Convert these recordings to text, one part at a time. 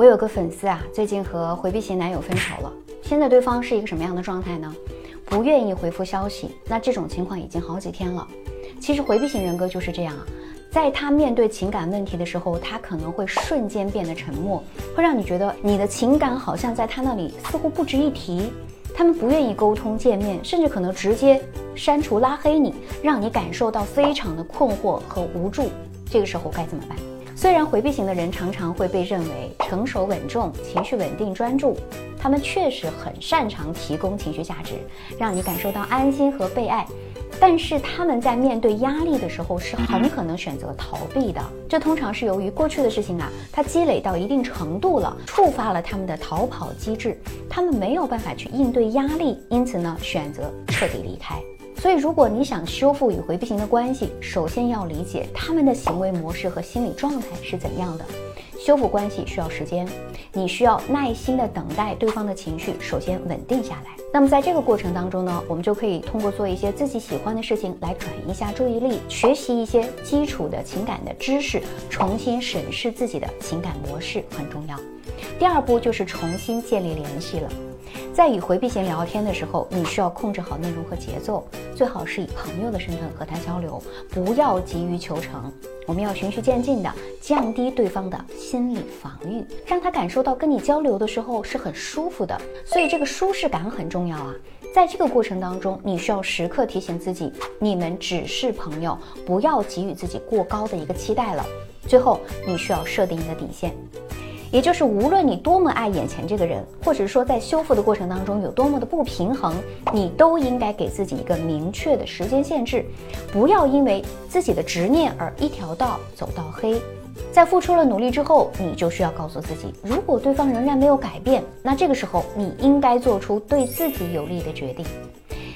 我有个粉丝啊，最近和回避型男友分手了。现在对方是一个什么样的状态呢？不愿意回复消息。那这种情况已经好几天了。其实回避型人格就是这样啊，在他面对情感问题的时候，他可能会瞬间变得沉默，会让你觉得你的情感好像在他那里似乎不值一提。他们不愿意沟通见面，甚至可能直接删除拉黑你，让你感受到非常的困惑和无助。这个时候该怎么办？虽然回避型的人常常会被认为成熟稳重、情绪稳定、专注，他们确实很擅长提供情绪价值，让你感受到安心和被爱。但是他们在面对压力的时候是很可能选择逃避的，这通常是由于过去的事情啊，它积累到一定程度了，触发了他们的逃跑机制，他们没有办法去应对压力，因此呢选择彻底离开。所以如果你想修复与回避型的关系，首先要理解他们的行为模式和心理状态是怎样的。修复关系需要时间，你需要耐心的等待对方的情绪首先稳定下来。那么在这个过程当中呢，我们就可以通过做一些自己喜欢的事情来转移一下注意力，学习一些基础的情感的知识，重新审视自己的情感模式很重要。第二步就是重新建立联系了。在与回避型聊天的时候，你需要控制好内容和节奏，最好是以朋友的身份和他交流，不要急于求成。我们要循序渐进的降低对方的心理防御，让他感受到跟你交流的时候是很舒服的。所以这个舒适感很重要啊。在这个过程当中，你需要时刻提醒自己，你们只是朋友，不要给予自己过高的一个期待了。最后，你需要设定一个底线。也就是，无论你多么爱眼前这个人，或者说在修复的过程当中有多么的不平衡，你都应该给自己一个明确的时间限制，不要因为自己的执念而一条道走到黑。在付出了努力之后，你就需要告诉自己，如果对方仍然没有改变，那这个时候你应该做出对自己有利的决定。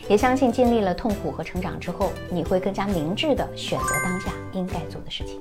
也相信经历了痛苦和成长之后，你会更加明智的选择当下应该做的事情。